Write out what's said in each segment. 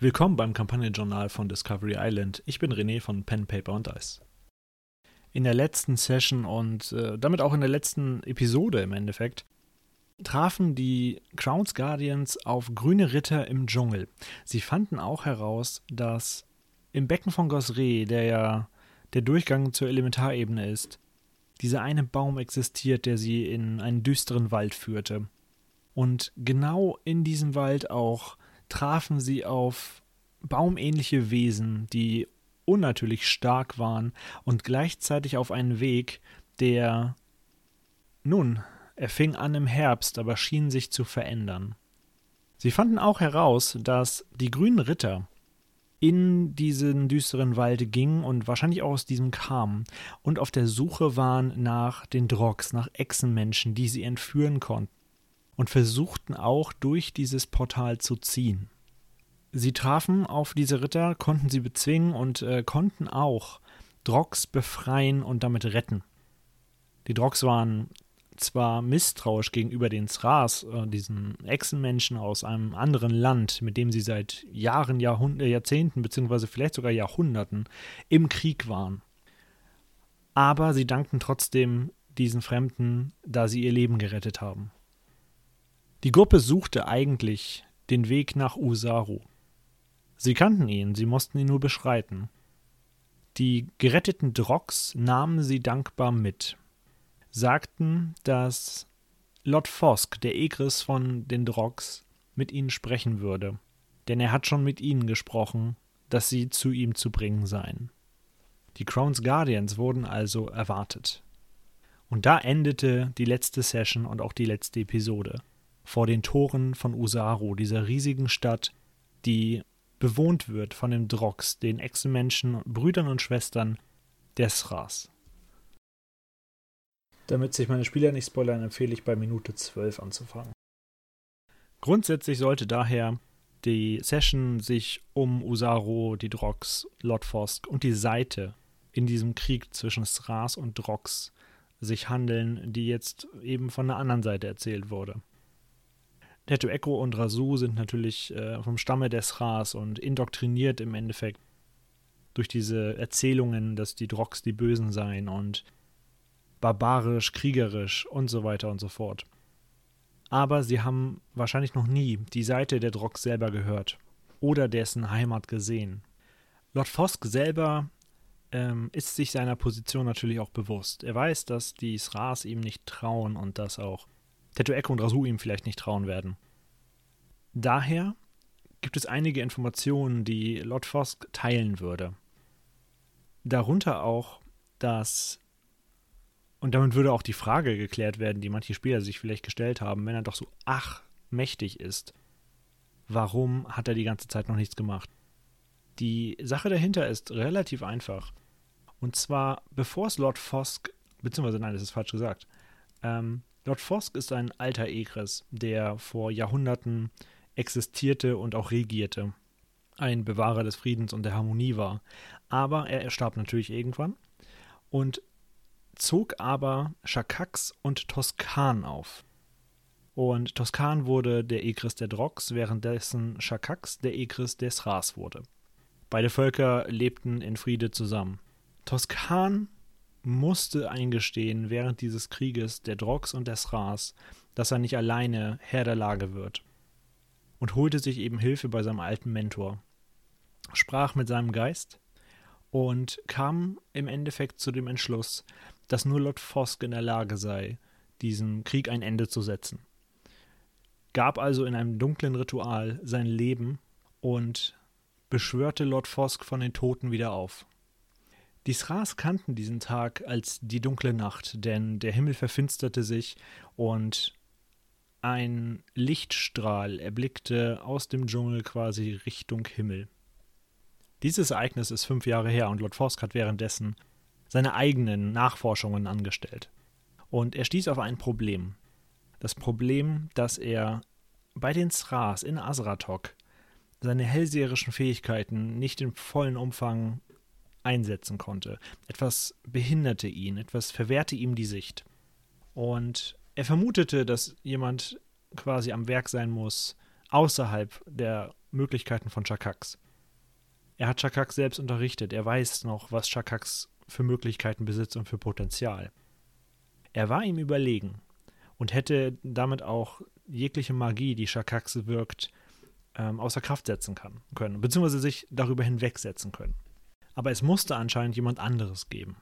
Willkommen beim Kampagnenjournal von Discovery Island. Ich bin René von Pen, Paper und Dice. In der letzten Session und äh, damit auch in der letzten Episode im Endeffekt trafen die Crowns Guardians auf grüne Ritter im Dschungel. Sie fanden auch heraus, dass im Becken von Gosre, der ja der Durchgang zur Elementarebene ist, dieser eine Baum existiert, der sie in einen düsteren Wald führte. Und genau in diesem Wald auch trafen sie auf baumähnliche Wesen, die unnatürlich stark waren und gleichzeitig auf einen Weg, der nun, er fing an im Herbst, aber schien sich zu verändern. Sie fanden auch heraus, dass die grünen Ritter in diesen düsteren Wald gingen und wahrscheinlich auch aus diesem kamen und auf der Suche waren nach den Drogs, nach Echsenmenschen, die sie entführen konnten und versuchten auch durch dieses Portal zu ziehen. Sie trafen auf diese Ritter, konnten sie bezwingen und äh, konnten auch Drogs befreien und damit retten. Die Drogs waren zwar misstrauisch gegenüber den Sras, äh, diesen Echsenmenschen aus einem anderen Land, mit dem sie seit Jahren, Jahrhund äh, Jahrzehnten beziehungsweise vielleicht sogar Jahrhunderten im Krieg waren. Aber sie dankten trotzdem diesen Fremden, da sie ihr Leben gerettet haben. Die Gruppe suchte eigentlich den Weg nach Usaru. Sie kannten ihn, sie mussten ihn nur beschreiten. Die geretteten Drogs nahmen sie dankbar mit, sagten, dass Lord Fosk, der Egris von den Drogs, mit ihnen sprechen würde, denn er hat schon mit ihnen gesprochen, dass sie zu ihm zu bringen seien. Die Crowns Guardians wurden also erwartet. Und da endete die letzte Session und auch die letzte Episode vor den Toren von Usaru, dieser riesigen Stadt, die bewohnt wird von den Drogs, den Echsenmenschen, Brüdern und Schwestern der Sras. Damit sich meine Spieler nicht spoilern, empfehle ich bei Minute 12 anzufangen. Grundsätzlich sollte daher die Session sich um Usaru, die Drogs, Lord Fosk und die Seite in diesem Krieg zwischen Sras und Drogs sich handeln, die jetzt eben von der anderen Seite erzählt wurde. Teto Echo und Rasu sind natürlich äh, vom Stamme des Ras und indoktriniert im Endeffekt durch diese Erzählungen, dass die Drogs die Bösen seien und barbarisch, kriegerisch und so weiter und so fort. Aber sie haben wahrscheinlich noch nie die Seite der Drogs selber gehört oder dessen Heimat gesehen. Lord Fosk selber ähm, ist sich seiner Position natürlich auch bewusst. Er weiß, dass die Sras ihm nicht trauen und dass auch Teto Echo und Rasu ihm vielleicht nicht trauen werden. Daher gibt es einige Informationen, die Lord Fosk teilen würde. Darunter auch, dass und damit würde auch die Frage geklärt werden, die manche Spieler sich vielleicht gestellt haben, wenn er doch so ach mächtig ist, warum hat er die ganze Zeit noch nichts gemacht? Die Sache dahinter ist relativ einfach. Und zwar, bevor es Lord Fosk, beziehungsweise nein, das ist falsch gesagt, ähm, Lord Fosk ist ein alter Egres, der vor Jahrhunderten existierte und auch regierte. Ein Bewahrer des Friedens und der Harmonie war. Aber er starb natürlich irgendwann und zog aber Chakax und Toskan auf. Und Toskan wurde der Egris der Drogs, währenddessen Chakax der Egris des Ras wurde. Beide Völker lebten in Friede zusammen. Toskan musste eingestehen während dieses Krieges der Drogs und des Ras, dass er nicht alleine Herr der Lage wird. Und holte sich eben Hilfe bei seinem alten Mentor. Sprach mit seinem Geist und kam im Endeffekt zu dem Entschluss, dass nur Lord Fosk in der Lage sei, diesem Krieg ein Ende zu setzen. Gab also in einem dunklen Ritual sein Leben und beschwörte Lord Fosk von den Toten wieder auf. Die Sras kannten diesen Tag als die dunkle Nacht, denn der Himmel verfinsterte sich und ein Lichtstrahl erblickte aus dem Dschungel quasi Richtung Himmel. Dieses Ereignis ist fünf Jahre her und Lord Fosk hat währenddessen seine eigenen Nachforschungen angestellt. Und er stieß auf ein Problem. Das Problem, dass er bei den Sras in Azratok seine hellseherischen Fähigkeiten nicht im vollen Umfang einsetzen konnte. Etwas behinderte ihn, etwas verwehrte ihm die Sicht. Und er vermutete, dass jemand quasi am Werk sein muss, außerhalb der Möglichkeiten von Chakax. Er hat Chakax selbst unterrichtet, er weiß noch, was Chakax für Möglichkeiten besitzt und für Potenzial. Er war ihm überlegen und hätte damit auch jegliche Magie, die Chakax wirkt, ähm, außer Kraft setzen kann, können, beziehungsweise sich darüber hinwegsetzen können. Aber es musste anscheinend jemand anderes geben.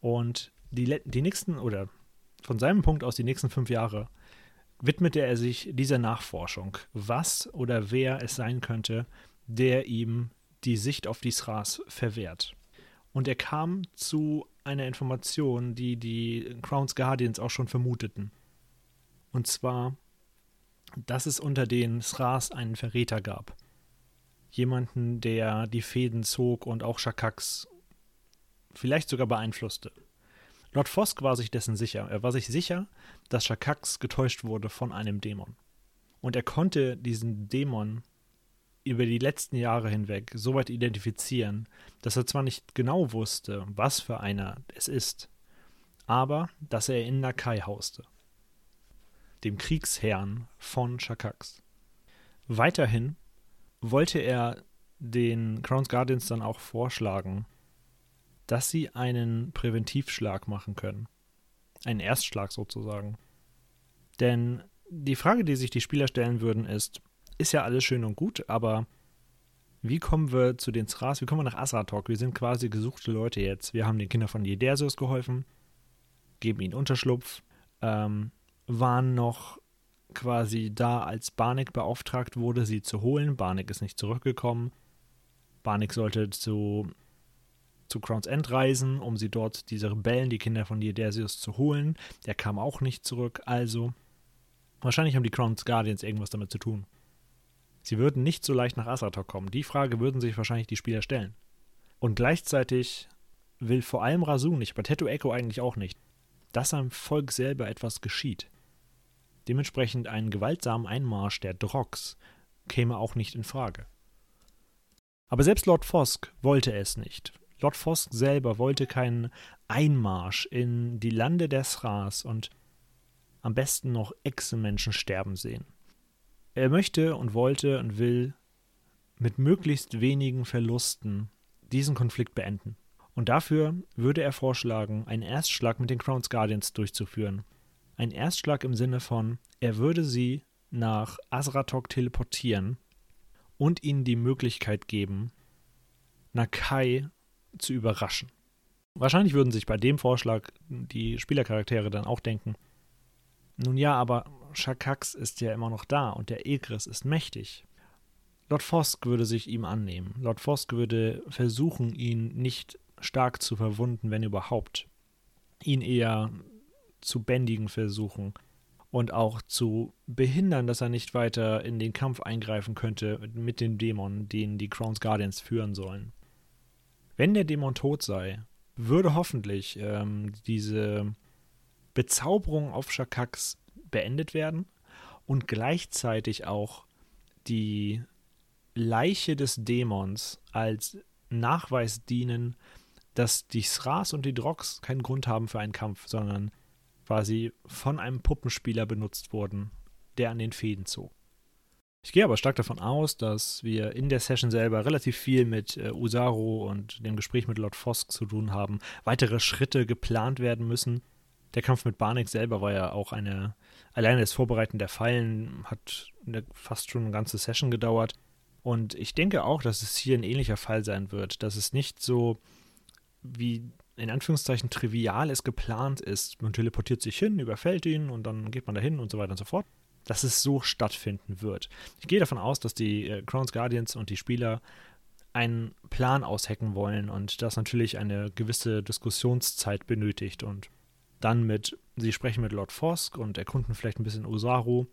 Und die, die nächsten, oder von seinem Punkt aus die nächsten fünf Jahre, widmete er sich dieser Nachforschung, was oder wer es sein könnte, der ihm die Sicht auf die Sras verwehrt. Und er kam zu einer Information, die die Crown's Guardians auch schon vermuteten. Und zwar, dass es unter den Sras einen Verräter gab. Jemanden, der die Fäden zog und auch Shakax vielleicht sogar beeinflusste. Lord Fosk war sich dessen sicher. Er war sich sicher, dass Shakax getäuscht wurde von einem Dämon. Und er konnte diesen Dämon über die letzten Jahre hinweg so weit identifizieren, dass er zwar nicht genau wusste, was für einer es ist, aber dass er in Nakai hauste, dem Kriegsherrn von Shakax. Weiterhin wollte er den Crown's Guardians dann auch vorschlagen, dass sie einen Präventivschlag machen können. Einen Erstschlag sozusagen. Denn die Frage, die sich die Spieler stellen würden, ist, ist ja alles schön und gut, aber wie kommen wir zu den Zras? Wie kommen wir nach Asratok? Wir sind quasi gesuchte Leute jetzt. Wir haben den Kindern von Jedersius geholfen, geben ihnen Unterschlupf, ähm, waren noch quasi da, als Barnik beauftragt wurde, sie zu holen. Barnik ist nicht zurückgekommen. Barnik sollte zu, zu Crown's End reisen, um sie dort, diese Rebellen, die Kinder von Jedersius, zu holen. Der kam auch nicht zurück. Also, wahrscheinlich haben die Crown's Guardians irgendwas damit zu tun. Sie würden nicht so leicht nach Asator kommen. Die Frage würden sich wahrscheinlich die Spieler stellen. Und gleichzeitig will vor allem Rasun nicht, aber Tattoo Echo eigentlich auch nicht, dass am Volk selber etwas geschieht. Dementsprechend einen gewaltsamen Einmarsch der Drogs käme auch nicht in Frage. Aber selbst Lord Fosk wollte es nicht. Lord Fosk selber wollte keinen Einmarsch in die Lande der Sras und am besten noch Echsenmenschen sterben sehen. Er möchte und wollte und will mit möglichst wenigen Verlusten diesen Konflikt beenden. Und dafür würde er vorschlagen, einen Erstschlag mit den Crown's Guardians durchzuführen. Ein Erstschlag im Sinne von, er würde sie nach Azratok teleportieren und ihnen die Möglichkeit geben, Nakai zu überraschen. Wahrscheinlich würden sich bei dem Vorschlag die Spielercharaktere dann auch denken, nun ja, aber Shakax ist ja immer noch da und der Egris ist mächtig. Lord Fosk würde sich ihm annehmen. Lord Fosk würde versuchen, ihn nicht stark zu verwunden, wenn überhaupt. Ihn eher zu bändigen versuchen und auch zu behindern, dass er nicht weiter in den Kampf eingreifen könnte mit den Dämonen, den die Crown's Guardians führen sollen. Wenn der Dämon tot sei, würde hoffentlich ähm, diese Bezauberung auf Shakax beendet werden und gleichzeitig auch die Leiche des Dämons als Nachweis dienen, dass die Sras und die Drogs keinen Grund haben für einen Kampf, sondern quasi von einem Puppenspieler benutzt wurden, der an den Fäden zog. Ich gehe aber stark davon aus, dass wir in der Session selber relativ viel mit äh, Usaro und dem Gespräch mit Lord Fosk zu tun haben, weitere Schritte geplant werden müssen, der Kampf mit Barnick selber war ja auch eine, alleine das Vorbereiten der Fallen hat eine, fast schon eine ganze Session gedauert. Und ich denke auch, dass es hier ein ähnlicher Fall sein wird, dass es nicht so wie in Anführungszeichen trivial es geplant ist. Man teleportiert sich hin, überfällt ihn und dann geht man dahin und so weiter und so fort. Dass es so stattfinden wird. Ich gehe davon aus, dass die äh, Crowns Guardians und die Spieler einen Plan aushacken wollen und das natürlich eine gewisse Diskussionszeit benötigt und dann mit, sie sprechen mit Lord Fosk und erkunden vielleicht ein bisschen Osaru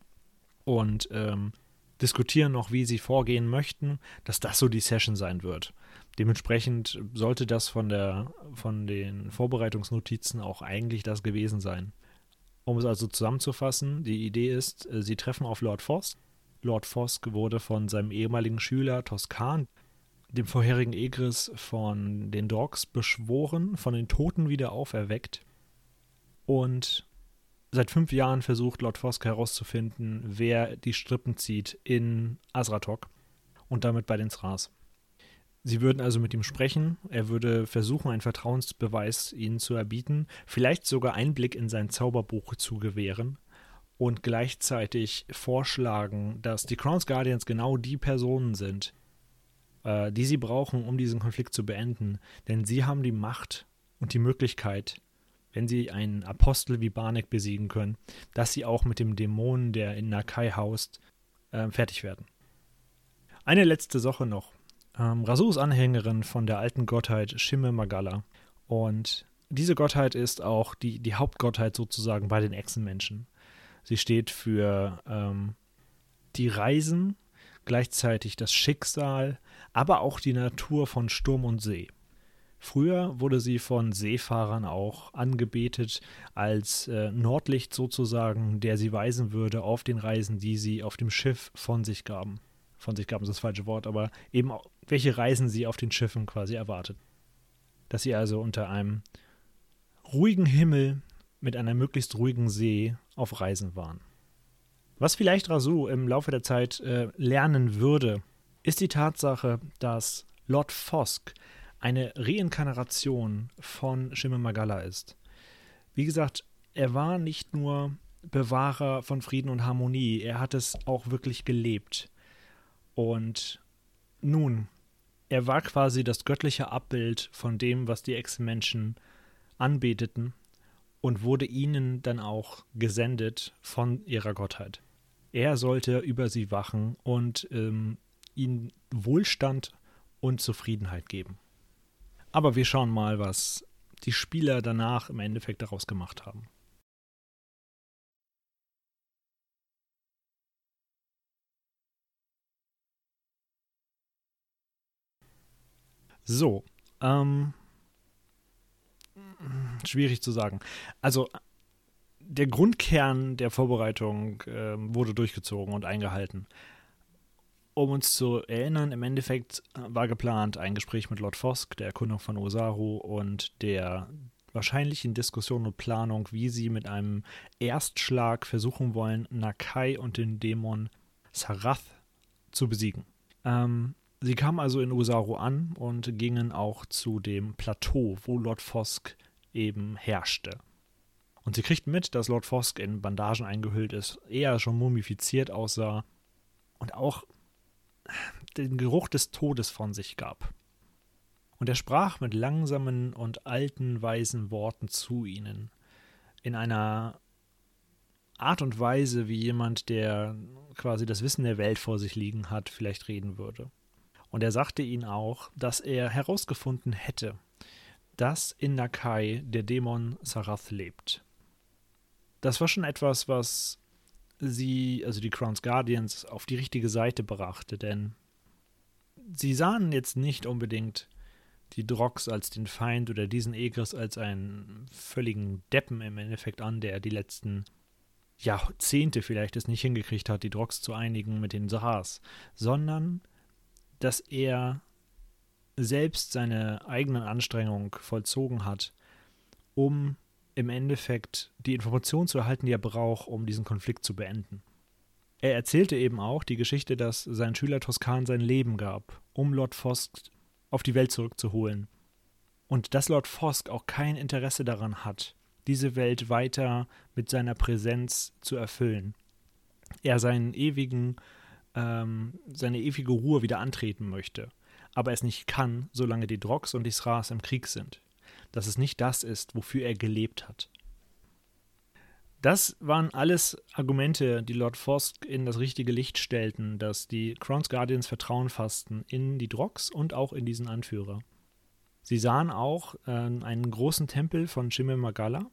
und ähm, diskutieren noch, wie sie vorgehen möchten, dass das so die Session sein wird. Dementsprechend sollte das von, der, von den Vorbereitungsnotizen auch eigentlich das gewesen sein. Um es also zusammenzufassen, die Idee ist, äh, sie treffen auf Lord Fosk. Lord Fosk wurde von seinem ehemaligen Schüler Toskan, dem vorherigen Egris von den Dogs, beschworen, von den Toten wieder auferweckt und Seit fünf Jahren versucht Lord Fosk herauszufinden, wer die Strippen zieht in Azratok und damit bei den Thras. Sie würden also mit ihm sprechen, er würde versuchen, einen Vertrauensbeweis ihnen zu erbieten, vielleicht sogar Einblick in sein Zauberbuch zu gewähren und gleichzeitig vorschlagen, dass die Crowns Guardians genau die Personen sind, äh, die sie brauchen, um diesen Konflikt zu beenden. Denn sie haben die Macht und die Möglichkeit, wenn sie einen Apostel wie Barnek besiegen können, dass sie auch mit dem Dämonen, der in Nakai haust, äh, fertig werden. Eine letzte Sache noch. Ähm, Rasu ist Anhängerin von der alten Gottheit Shimme Magala. Und diese Gottheit ist auch die, die Hauptgottheit sozusagen bei den Echsenmenschen. Sie steht für ähm, die Reisen, gleichzeitig das Schicksal, aber auch die Natur von Sturm und See. Früher wurde sie von Seefahrern auch angebetet als äh, Nordlicht sozusagen, der sie weisen würde auf den Reisen, die sie auf dem Schiff von sich gaben. Von sich gaben ist das falsche Wort, aber eben welche Reisen sie auf den Schiffen quasi erwartet. Dass sie also unter einem ruhigen Himmel mit einer möglichst ruhigen See auf Reisen waren. Was vielleicht Rasu im Laufe der Zeit äh, lernen würde, ist die Tatsache, dass Lord Fosk eine Reinkarnation von Shimmer ist. Wie gesagt, er war nicht nur Bewahrer von Frieden und Harmonie, er hat es auch wirklich gelebt. Und nun, er war quasi das göttliche Abbild von dem, was die Ex-Menschen anbeteten und wurde ihnen dann auch gesendet von ihrer Gottheit. Er sollte über sie wachen und ähm, ihnen Wohlstand und Zufriedenheit geben. Aber wir schauen mal, was die Spieler danach im Endeffekt daraus gemacht haben. So, ähm, schwierig zu sagen. Also der Grundkern der Vorbereitung äh, wurde durchgezogen und eingehalten. Um uns zu erinnern, im Endeffekt äh, war geplant ein Gespräch mit Lord Fosk, der Erkundung von Osaru und der wahrscheinlichen Diskussion und Planung, wie sie mit einem Erstschlag versuchen wollen, Nakai und den Dämon Sarath zu besiegen. Ähm, sie kamen also in Osaru an und gingen auch zu dem Plateau, wo Lord Fosk eben herrschte. Und sie kriegten mit, dass Lord Fosk in Bandagen eingehüllt ist, eher schon mumifiziert aussah und auch den Geruch des Todes von sich gab. Und er sprach mit langsamen und alten, weisen Worten zu ihnen, in einer Art und Weise, wie jemand, der quasi das Wissen der Welt vor sich liegen hat, vielleicht reden würde. Und er sagte ihnen auch, dass er herausgefunden hätte, dass in Nakai der Dämon Sarath lebt. Das war schon etwas, was sie, also die Crown's Guardians, auf die richtige Seite brachte, denn sie sahen jetzt nicht unbedingt die Drogs als den Feind oder diesen Egris als einen völligen Deppen im Endeffekt an, der die letzten Jahrzehnte vielleicht es nicht hingekriegt hat, die Drogs zu einigen mit den Sahars, sondern dass er selbst seine eigenen Anstrengungen vollzogen hat, um im Endeffekt die Informationen zu erhalten, die er braucht, um diesen Konflikt zu beenden. Er erzählte eben auch die Geschichte, dass sein Schüler Toskan sein Leben gab, um Lord Fosk auf die Welt zurückzuholen. Und dass Lord Fosk auch kein Interesse daran hat, diese Welt weiter mit seiner Präsenz zu erfüllen. Er seinen ewigen, ähm, seine ewige Ruhe wieder antreten möchte aber es nicht kann, solange die Drogs und die Sras im Krieg sind. Dass es nicht das ist, wofür er gelebt hat. Das waren alles Argumente, die Lord Fosk in das richtige Licht stellten, dass die Crown's Guardians Vertrauen fassten in die Drogs und auch in diesen Anführer. Sie sahen auch äh, einen großen Tempel von Shime Magala,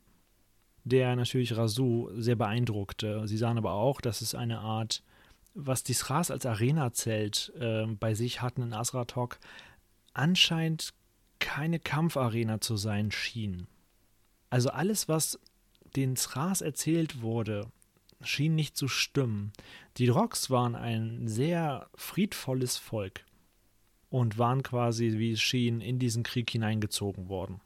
der natürlich Rasu sehr beeindruckte. Sie sahen aber auch, dass es eine Art was die Sras als Arena-Zelt äh, bei sich hatten in Asratok, anscheinend keine Kampfarena zu sein schien. Also alles, was den Sras erzählt wurde, schien nicht zu stimmen. Die Rocks waren ein sehr friedvolles Volk und waren quasi, wie es schien, in diesen Krieg hineingezogen worden.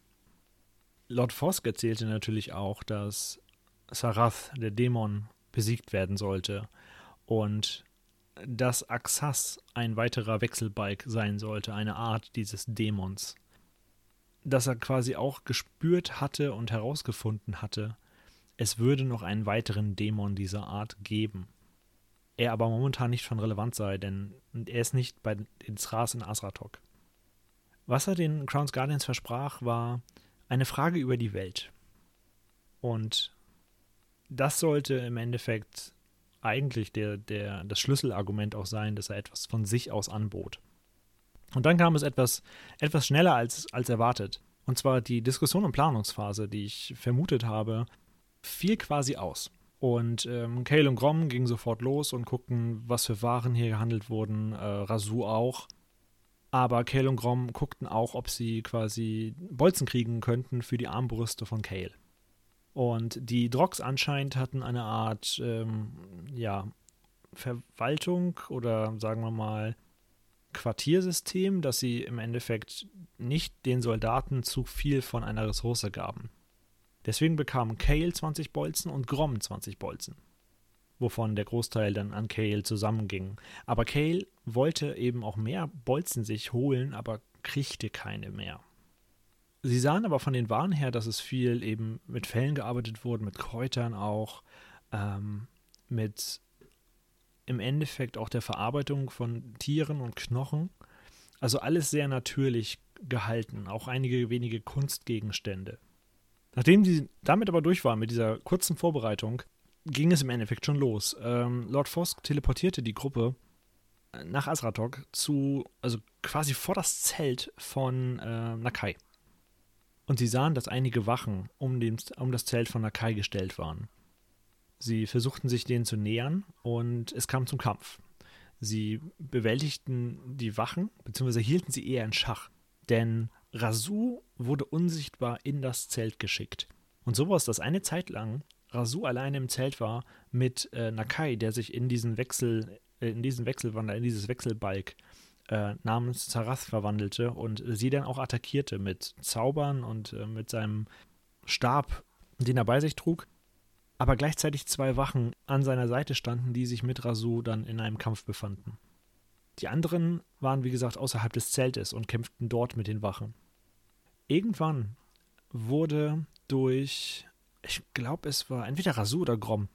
Lord Fosk erzählte natürlich auch, dass Sarath, der Dämon, besiegt werden sollte und dass Axas ein weiterer Wechselbalg sein sollte, eine Art dieses Dämons. Dass er quasi auch gespürt hatte und herausgefunden hatte, es würde noch einen weiteren Dämon dieser Art geben. Er aber momentan nicht von Relevanz sei, denn er ist nicht bei den Thras in Asratok. Was er den Crowns Guardians versprach, war eine Frage über die Welt. Und das sollte im Endeffekt eigentlich der, der, das Schlüsselargument auch sein, dass er etwas von sich aus anbot. Und dann kam es etwas, etwas schneller als, als erwartet. Und zwar die Diskussion und Planungsphase, die ich vermutet habe, fiel quasi aus. Und ähm, Kale und Grom gingen sofort los und guckten, was für Waren hier gehandelt wurden. Äh, Rasu auch. Aber Kale und Grom guckten auch, ob sie quasi Bolzen kriegen könnten für die Armbrüste von Kale. Und die Drogs anscheinend hatten eine Art, ähm, ja, Verwaltung oder sagen wir mal Quartiersystem, dass sie im Endeffekt nicht den Soldaten zu viel von einer Ressource gaben. Deswegen bekamen Kale 20 Bolzen und Grom 20 Bolzen, wovon der Großteil dann an Kale zusammenging. Aber Kale wollte eben auch mehr Bolzen sich holen, aber kriegte keine mehr. Sie sahen aber von den Waren her, dass es viel eben mit Fellen gearbeitet wurde, mit Kräutern auch, ähm, mit im Endeffekt auch der Verarbeitung von Tieren und Knochen. Also alles sehr natürlich gehalten, auch einige wenige Kunstgegenstände. Nachdem sie damit aber durch waren mit dieser kurzen Vorbereitung, ging es im Endeffekt schon los. Ähm, Lord Fosk teleportierte die Gruppe nach Azratok zu, also quasi vor das Zelt von äh, Nakai und sie sahen, dass einige Wachen um, den, um das Zelt von Nakai gestellt waren. Sie versuchten sich denen zu nähern und es kam zum Kampf. Sie bewältigten die Wachen, beziehungsweise hielten sie eher in Schach, denn Rasu wurde unsichtbar in das Zelt geschickt. Und so war es, dass eine Zeit lang Rasu alleine im Zelt war mit äh, Nakai, der sich in diesen Wechsel, äh, in diesen Wechselwander, in dieses Wechselbalg äh, namens Zarath verwandelte und sie dann auch attackierte mit Zaubern und äh, mit seinem Stab, den er bei sich trug. Aber gleichzeitig zwei Wachen an seiner Seite standen, die sich mit Rasu dann in einem Kampf befanden. Die anderen waren, wie gesagt, außerhalb des Zeltes und kämpften dort mit den Wachen. Irgendwann wurde durch, ich glaube, es war entweder Rasu oder Grom,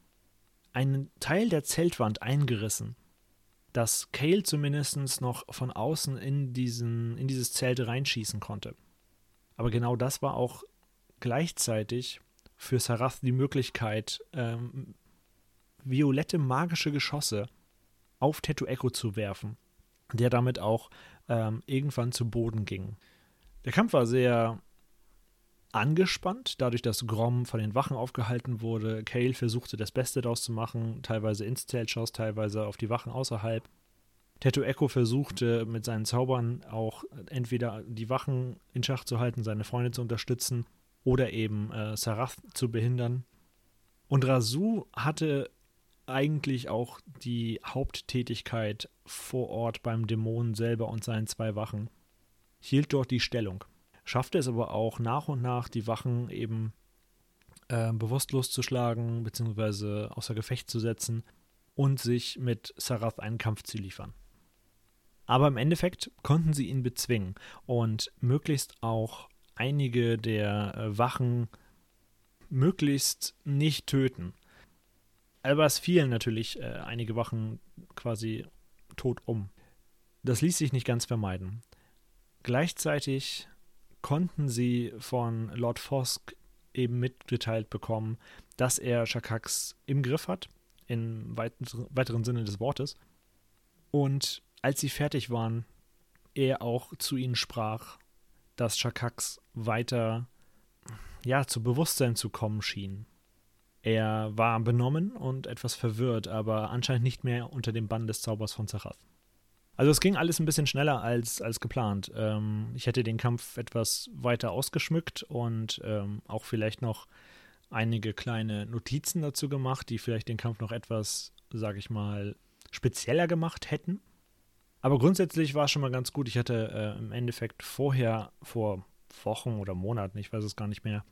ein Teil der Zeltwand eingerissen dass Kale zumindest noch von außen in, diesen, in dieses Zelt reinschießen konnte. Aber genau das war auch gleichzeitig für Sarath die Möglichkeit, ähm, violette magische Geschosse auf Tattoo Echo zu werfen, der damit auch ähm, irgendwann zu Boden ging. Der Kampf war sehr angespannt, dadurch, dass Grom von den Wachen aufgehalten wurde. Kale versuchte das Beste daraus zu machen, teilweise ins Zelt schoss, teilweise auf die Wachen außerhalb. Tattoo Echo versuchte mit seinen Zaubern auch entweder die Wachen in Schach zu halten, seine Freunde zu unterstützen oder eben äh, Sarath zu behindern. Und Rasu hatte eigentlich auch die Haupttätigkeit vor Ort beim Dämonen selber und seinen zwei Wachen, hielt dort die Stellung schaffte es aber auch nach und nach, die Wachen eben äh, bewusstlos zu schlagen, beziehungsweise außer Gefecht zu setzen und sich mit Sarath einen Kampf zu liefern. Aber im Endeffekt konnten sie ihn bezwingen und möglichst auch einige der äh, Wachen möglichst nicht töten. Aber es fielen natürlich äh, einige Wachen quasi tot um. Das ließ sich nicht ganz vermeiden. Gleichzeitig konnten sie von Lord Fosk eben mitgeteilt bekommen, dass er Shakax im Griff hat, im weiteren Sinne des Wortes. Und als sie fertig waren, er auch zu ihnen sprach, dass Shakax weiter ja, zu Bewusstsein zu kommen schien. Er war benommen und etwas verwirrt, aber anscheinend nicht mehr unter dem Bann des Zaubers von Zarath. Also es ging alles ein bisschen schneller als, als geplant. Ähm, ich hätte den Kampf etwas weiter ausgeschmückt und ähm, auch vielleicht noch einige kleine Notizen dazu gemacht, die vielleicht den Kampf noch etwas, sage ich mal, spezieller gemacht hätten. Aber grundsätzlich war es schon mal ganz gut. Ich hatte äh, im Endeffekt vorher, vor Wochen oder Monaten, ich weiß es gar nicht mehr,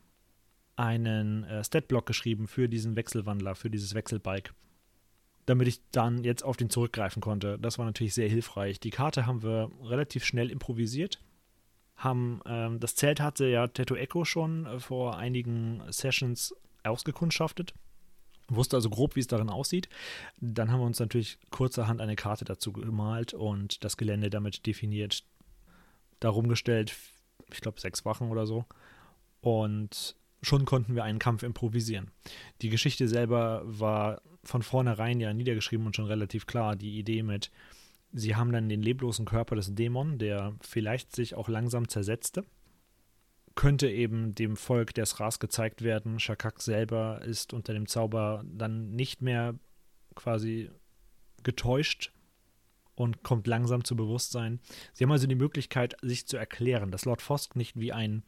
einen äh, Statblock geschrieben für diesen Wechselwandler, für dieses Wechselbike, damit ich dann jetzt auf den zurückgreifen konnte. Das war natürlich sehr hilfreich. Die Karte haben wir relativ schnell improvisiert. Haben, ähm, das Zelt hatte ja Tattoo Echo schon äh, vor einigen Sessions ausgekundschaftet. Wusste also grob, wie es darin aussieht. Dann haben wir uns natürlich kurzerhand eine Karte dazu gemalt und das Gelände damit definiert, darum gestellt, ich glaube sechs Wachen oder so. Und schon konnten wir einen Kampf improvisieren. Die Geschichte selber war von vornherein ja niedergeschrieben und schon relativ klar. Die Idee mit, sie haben dann den leblosen Körper des Dämon, der vielleicht sich auch langsam zersetzte, könnte eben dem Volk der Sras gezeigt werden. Shakak selber ist unter dem Zauber dann nicht mehr quasi getäuscht und kommt langsam zu Bewusstsein. Sie haben also die Möglichkeit, sich zu erklären, dass Lord Fosk nicht wie ein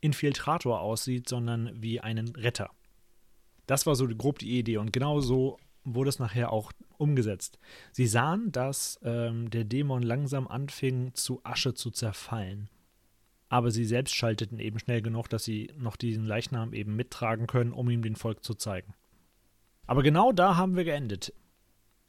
Infiltrator aussieht, sondern wie einen Retter. Das war so grob die Idee und genau so wurde es nachher auch umgesetzt. Sie sahen, dass ähm, der Dämon langsam anfing, zu Asche zu zerfallen. Aber sie selbst schalteten eben schnell genug, dass sie noch diesen Leichnam eben mittragen können, um ihm den Volk zu zeigen. Aber genau da haben wir geendet.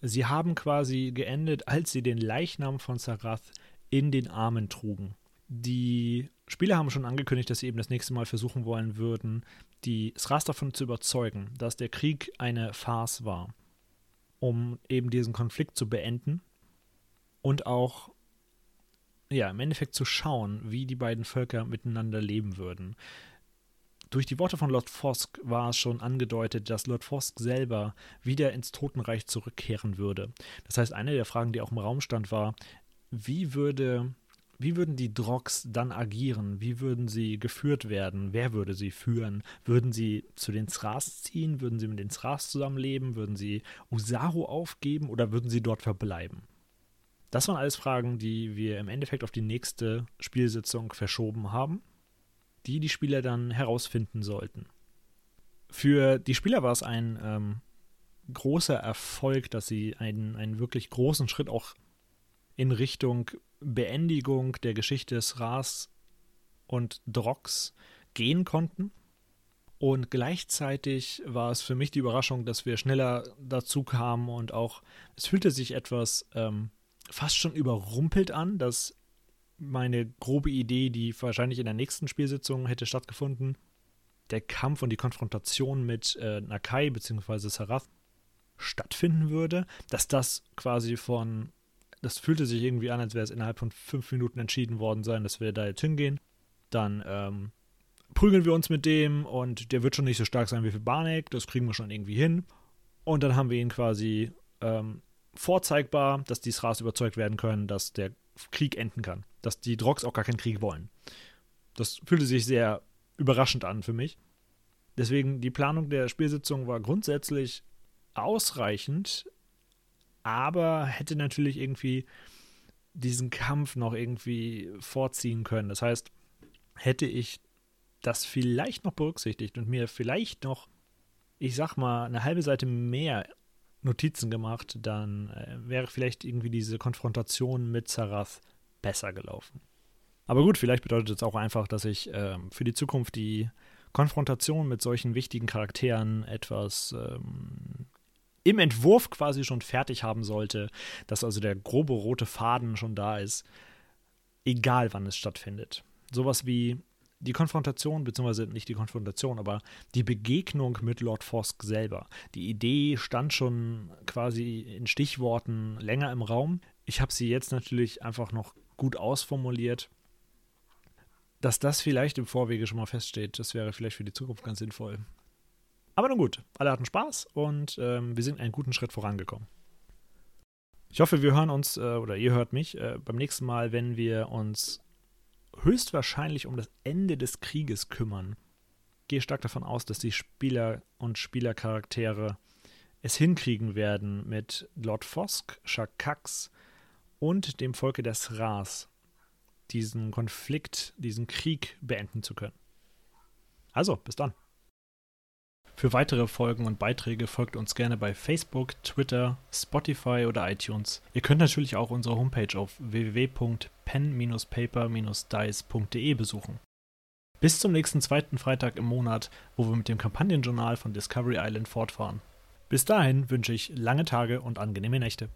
Sie haben quasi geendet, als sie den Leichnam von Sarath in den Armen trugen. Die Spieler haben schon angekündigt, dass sie eben das nächste Mal versuchen wollen würden, die Sras davon zu überzeugen, dass der Krieg eine Farce war, um eben diesen Konflikt zu beenden und auch ja, im Endeffekt zu schauen, wie die beiden Völker miteinander leben würden. Durch die Worte von Lord Fosk war es schon angedeutet, dass Lord Fosk selber wieder ins Totenreich zurückkehren würde. Das heißt, eine der Fragen, die auch im Raum stand, war, wie würde wie würden die Drogs dann agieren? Wie würden sie geführt werden? Wer würde sie führen? Würden sie zu den Zras ziehen? Würden sie mit den Zras zusammenleben? Würden sie Usaru aufgeben oder würden sie dort verbleiben? Das waren alles Fragen, die wir im Endeffekt auf die nächste Spielsitzung verschoben haben, die die Spieler dann herausfinden sollten. Für die Spieler war es ein ähm, großer Erfolg, dass sie einen, einen wirklich großen Schritt auch in Richtung Beendigung der Geschichte des Ras und Drox gehen konnten. Und gleichzeitig war es für mich die Überraschung, dass wir schneller dazu kamen und auch es fühlte sich etwas ähm, fast schon überrumpelt an, dass meine grobe Idee, die wahrscheinlich in der nächsten Spielsitzung hätte stattgefunden, der Kampf und die Konfrontation mit äh, Nakai bzw. Sarath stattfinden würde, dass das quasi von das fühlte sich irgendwie an, als wäre es innerhalb von fünf Minuten entschieden worden sein, dass wir da jetzt hingehen. Dann ähm, prügeln wir uns mit dem und der wird schon nicht so stark sein wie für Barnek, das kriegen wir schon irgendwie hin. Und dann haben wir ihn quasi ähm, vorzeigbar, dass die Sras überzeugt werden können, dass der Krieg enden kann. Dass die Drogs auch gar keinen Krieg wollen. Das fühlte sich sehr überraschend an für mich. Deswegen, die Planung der Spielsitzung war grundsätzlich ausreichend, aber hätte natürlich irgendwie diesen Kampf noch irgendwie vorziehen können. Das heißt, hätte ich das vielleicht noch berücksichtigt und mir vielleicht noch, ich sag mal, eine halbe Seite mehr Notizen gemacht, dann äh, wäre vielleicht irgendwie diese Konfrontation mit Zarath besser gelaufen. Aber gut, vielleicht bedeutet es auch einfach, dass ich äh, für die Zukunft die Konfrontation mit solchen wichtigen Charakteren etwas ähm, im Entwurf quasi schon fertig haben sollte, dass also der grobe rote Faden schon da ist, egal wann es stattfindet. Sowas wie die Konfrontation, beziehungsweise nicht die Konfrontation, aber die Begegnung mit Lord Fosk selber. Die Idee stand schon quasi in Stichworten länger im Raum. Ich habe sie jetzt natürlich einfach noch gut ausformuliert. Dass das vielleicht im Vorwege schon mal feststeht, das wäre vielleicht für die Zukunft ganz sinnvoll. Aber nun gut, alle hatten Spaß und ähm, wir sind einen guten Schritt vorangekommen. Ich hoffe, wir hören uns äh, oder ihr hört mich äh, beim nächsten Mal, wenn wir uns höchstwahrscheinlich um das Ende des Krieges kümmern. Ich gehe stark davon aus, dass die Spieler und Spielercharaktere es hinkriegen werden, mit Lord Fosk, Shakax und dem Volke des Ras diesen Konflikt, diesen Krieg beenden zu können. Also, bis dann. Für weitere Folgen und Beiträge folgt uns gerne bei Facebook, Twitter, Spotify oder iTunes. Ihr könnt natürlich auch unsere Homepage auf www.pen-paper-dice.de besuchen. Bis zum nächsten zweiten Freitag im Monat, wo wir mit dem Kampagnenjournal von Discovery Island fortfahren. Bis dahin wünsche ich lange Tage und angenehme Nächte.